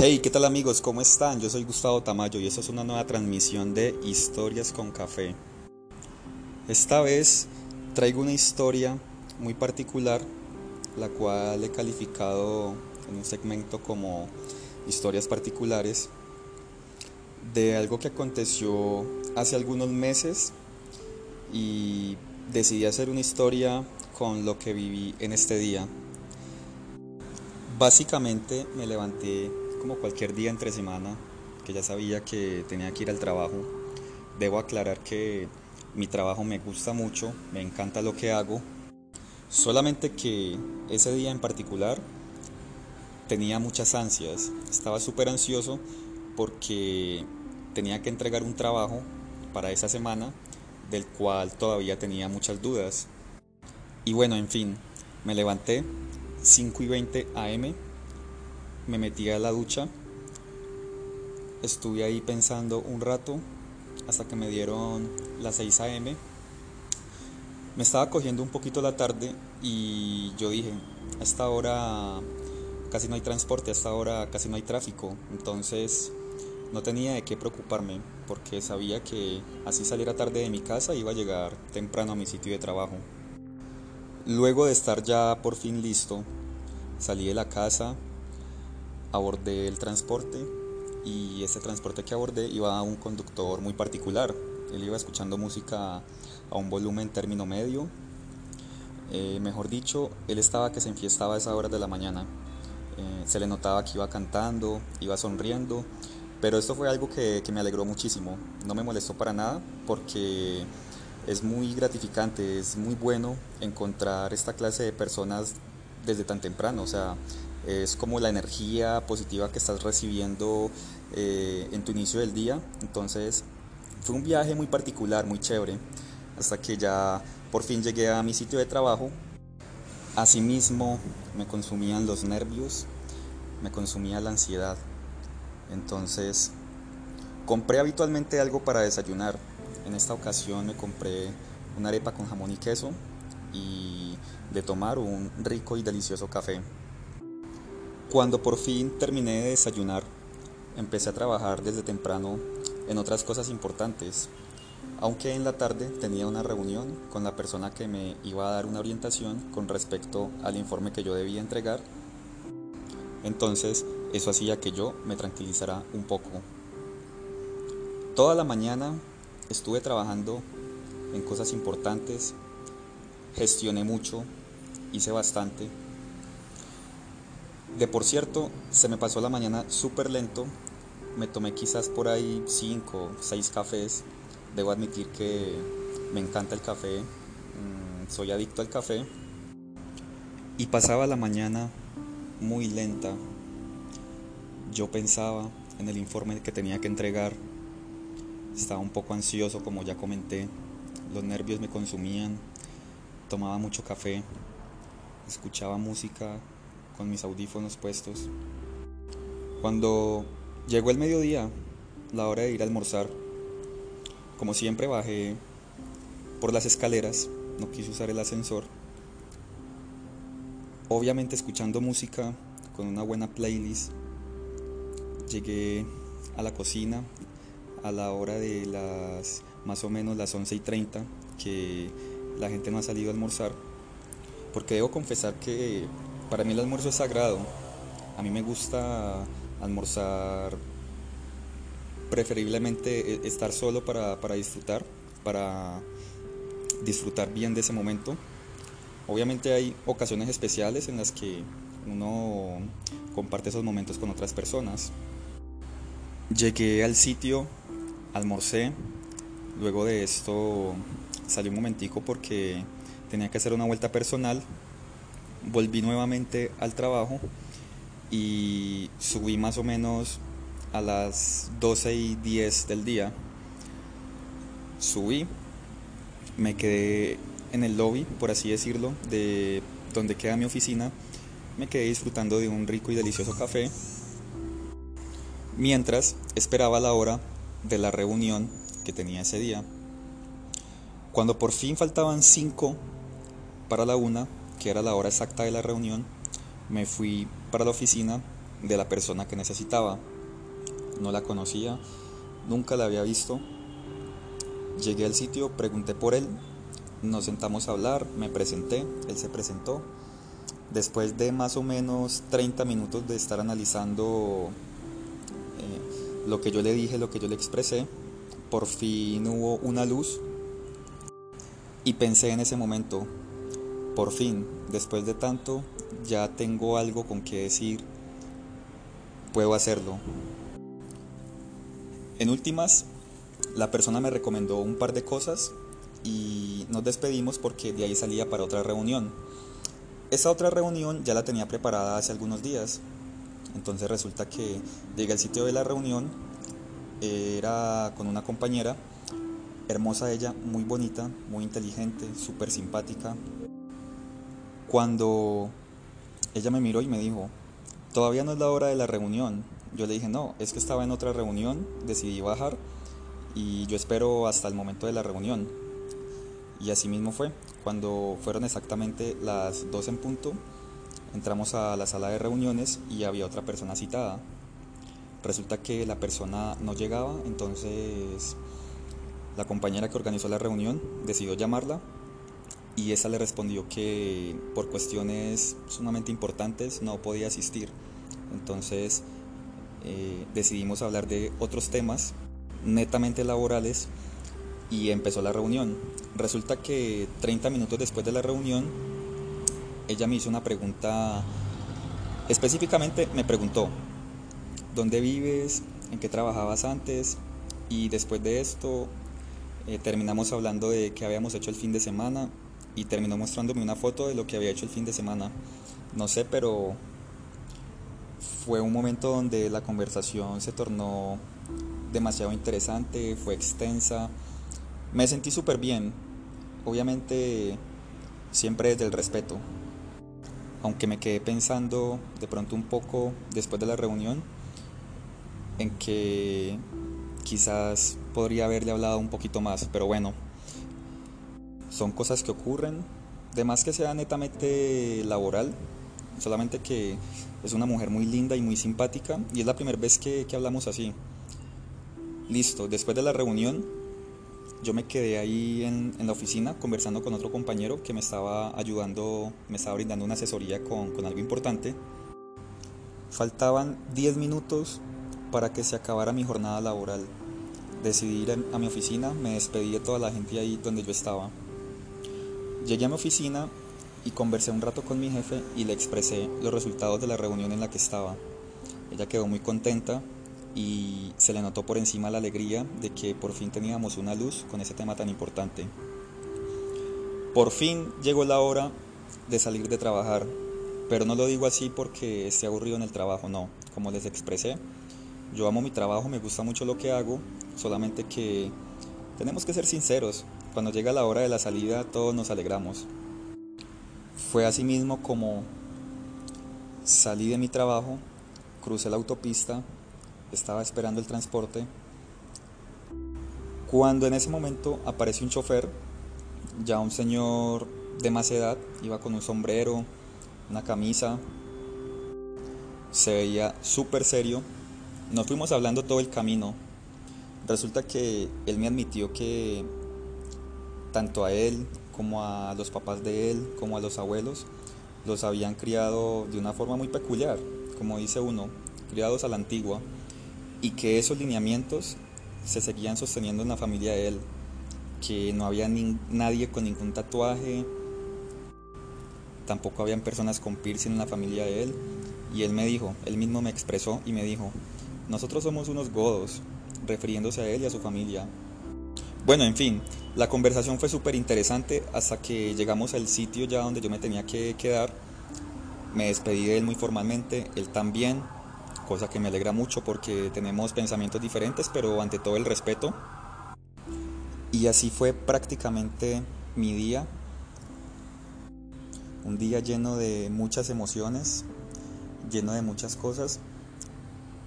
Hey, ¿qué tal amigos? ¿Cómo están? Yo soy Gustavo Tamayo y esta es una nueva transmisión de Historias con Café. Esta vez traigo una historia muy particular, la cual he calificado en un segmento como historias particulares, de algo que aconteció hace algunos meses y decidí hacer una historia con lo que viví en este día. Básicamente me levanté como cualquier día entre semana, que ya sabía que tenía que ir al trabajo. Debo aclarar que mi trabajo me gusta mucho, me encanta lo que hago, solamente que ese día en particular tenía muchas ansias, estaba súper ansioso porque tenía que entregar un trabajo para esa semana del cual todavía tenía muchas dudas. Y bueno, en fin, me levanté 5 y 20 am me metí a la ducha, estuve ahí pensando un rato hasta que me dieron las 6 a.m. Me estaba cogiendo un poquito la tarde y yo dije, a esta hora casi no hay transporte, a esta hora casi no hay tráfico, entonces no tenía de qué preocuparme porque sabía que así saliera tarde de mi casa iba a llegar temprano a mi sitio de trabajo. Luego de estar ya por fin listo, salí de la casa, abordé el transporte y ese transporte que abordé iba a un conductor muy particular. Él iba escuchando música a un volumen término medio. Eh, mejor dicho, él estaba que se enfiestaba a esa hora de la mañana. Eh, se le notaba que iba cantando, iba sonriendo, pero esto fue algo que, que me alegró muchísimo. No me molestó para nada porque es muy gratificante, es muy bueno encontrar esta clase de personas desde tan temprano. O sea, es como la energía positiva que estás recibiendo eh, en tu inicio del día. Entonces fue un viaje muy particular, muy chévere, hasta que ya por fin llegué a mi sitio de trabajo. Asimismo me consumían los nervios, me consumía la ansiedad. Entonces compré habitualmente algo para desayunar. En esta ocasión me compré una arepa con jamón y queso y de tomar un rico y delicioso café. Cuando por fin terminé de desayunar, empecé a trabajar desde temprano en otras cosas importantes, aunque en la tarde tenía una reunión con la persona que me iba a dar una orientación con respecto al informe que yo debía entregar. Entonces, eso hacía que yo me tranquilizara un poco. Toda la mañana estuve trabajando en cosas importantes, gestioné mucho, hice bastante de por cierto, se me pasó la mañana súper lento. Me tomé quizás por ahí 5, o 6 cafés. Debo admitir que me encanta el café. Mm, soy adicto al café. Y pasaba la mañana muy lenta. Yo pensaba en el informe que tenía que entregar. Estaba un poco ansioso, como ya comenté. Los nervios me consumían. Tomaba mucho café. Escuchaba música con mis audífonos puestos. Cuando llegó el mediodía, la hora de ir a almorzar, como siempre bajé por las escaleras, no quise usar el ascensor. Obviamente escuchando música con una buena playlist, llegué a la cocina a la hora de las más o menos las 11 y 30 que la gente no ha salido a almorzar porque debo confesar que para mí el almuerzo es sagrado. A mí me gusta almorzar preferiblemente e, estar solo para, disfrutar, para disfrutar bien de ese momento. Obviamente hay ocasiones especiales en las que uno comparte esos momentos con otras personas. Llegué al sitio, almorcé, luego de esto salí un momentico porque tenía que hacer una vuelta personal volví nuevamente al trabajo y subí más o menos a las 12 y 10 del día. Subí, me quedé en el lobby, por así decirlo, de donde queda mi oficina. Me quedé disfrutando de un rico y delicioso café. Mientras esperaba la hora de la reunión que tenía ese día. Cuando por fin faltaban 5 para la una, que era la hora exacta de la reunión, me fui para la oficina de la persona que necesitaba. No la conocía, nunca la había visto. Llegué al sitio, pregunté por él, nos sentamos a hablar, me presenté, él se presentó. Después de más o menos 30 minutos de estar analizando eh, lo que yo le dije, lo que yo le expresé, por fin hubo una luz y pensé en ese momento, por fin, después de tanto, ya tengo algo con que decir, puedo hacerlo. En últimas, la persona me recomendó un par de cosas y nos despedimos porque de ahí salía para otra reunión. Esa otra reunión ya la tenía preparada hace algunos días. Entonces resulta que llegué al sitio de la reunión, era con una compañera, hermosa ella, muy bonita, muy inteligente, súper simpática. Cuando ella me miró y me dijo, todavía no es la hora de la reunión. Yo le dije, no, es que estaba en otra reunión, decidí bajar y yo espero hasta el momento de la reunión. Y así mismo fue. Cuando fueron exactamente las 12 en punto, entramos a la sala de reuniones y había otra persona citada. Resulta que la persona no llegaba, entonces la compañera que organizó la reunión decidió llamarla y esa le respondió que por cuestiones sumamente importantes no podía asistir. Entonces eh, decidimos hablar de otros temas netamente laborales y empezó la reunión. Resulta que 30 minutos después de la reunión, ella me hizo una pregunta, específicamente me preguntó, ¿dónde vives? ¿En qué trabajabas antes? Y después de esto eh, terminamos hablando de qué habíamos hecho el fin de semana y terminó mostrándome una foto de lo que había hecho el fin de semana. No sé, pero fue un momento donde la conversación se tornó demasiado interesante, fue extensa. Me sentí súper bien, obviamente siempre desde el respeto. Aunque me quedé pensando de pronto un poco después de la reunión en que quizás podría haberle hablado un poquito más, pero bueno, son cosas que ocurren, de más que sea netamente laboral, solamente que es una mujer muy linda y muy simpática y es la primera vez que, que hablamos así. Listo, después de la reunión yo me quedé ahí en, la oficina conversando con otro compañero que me estaba ayudando, me estaba brindando una asesoría con, con algo importante. Faltaban 10 minutos para que se acabara mi jornada laboral. Decidí ir a mi oficina, me despedí de toda la gente ahí donde yo estaba. Llegué a mi oficina y conversé un rato con mi jefe y le expresé los resultados de la reunión en la que estaba. Ella quedó muy contenta y se le notó por encima la alegría de que por fin teníamos una luz con ese tema tan importante. Por fin llegó la hora de salir de trabajar, pero no lo digo así porque esté aburrido en el trabajo, no, como les expresé, yo amo mi trabajo, me gusta mucho lo que hago, solamente que tenemos que ser sinceros, cuando llega la hora de la salida todos nos alegramos. Fue así mismo como salí de mi trabajo, crucé la autopista estaba esperando el transporte, cuando en ese momento aparece un chofer, ya un señor de más edad, iba con un sombrero, una camisa, se veía súper serio, nos fuimos hablando todo el camino, resulta que él me admitió que tanto a él como a los papás de él, como a los abuelos, los habían criado de una forma muy peculiar, como dice uno, criados a la antigua y que esos lineamientos se seguían sosteniendo en la familia de él, que no había nadie con ningún tatuaje, tampoco habían personas con piercing en la familia de él, y él me dijo, él mismo me expresó y me dijo, nosotros somos unos godos, refiriéndose a él y a su familia. Bueno, en fin, la conversación fue súper interesante hasta que llegamos al sitio ya donde yo me tenía que quedar. Me despedí de él muy formalmente, él también, cosa que me alegra mucho porque tenemos pensamientos diferentes, pero ante todo el respeto. Y así fue prácticamente mi día, un día lleno de muchas emociones, lleno de muchas cosas,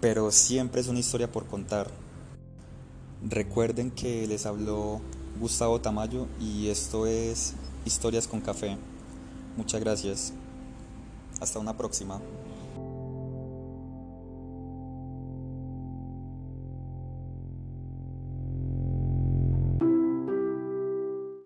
pero siempre es una historia por contar. Recuerden que les habló Gustavo Tamayo y esto es Historias con Café. Muchas gracias. Hasta una próxima.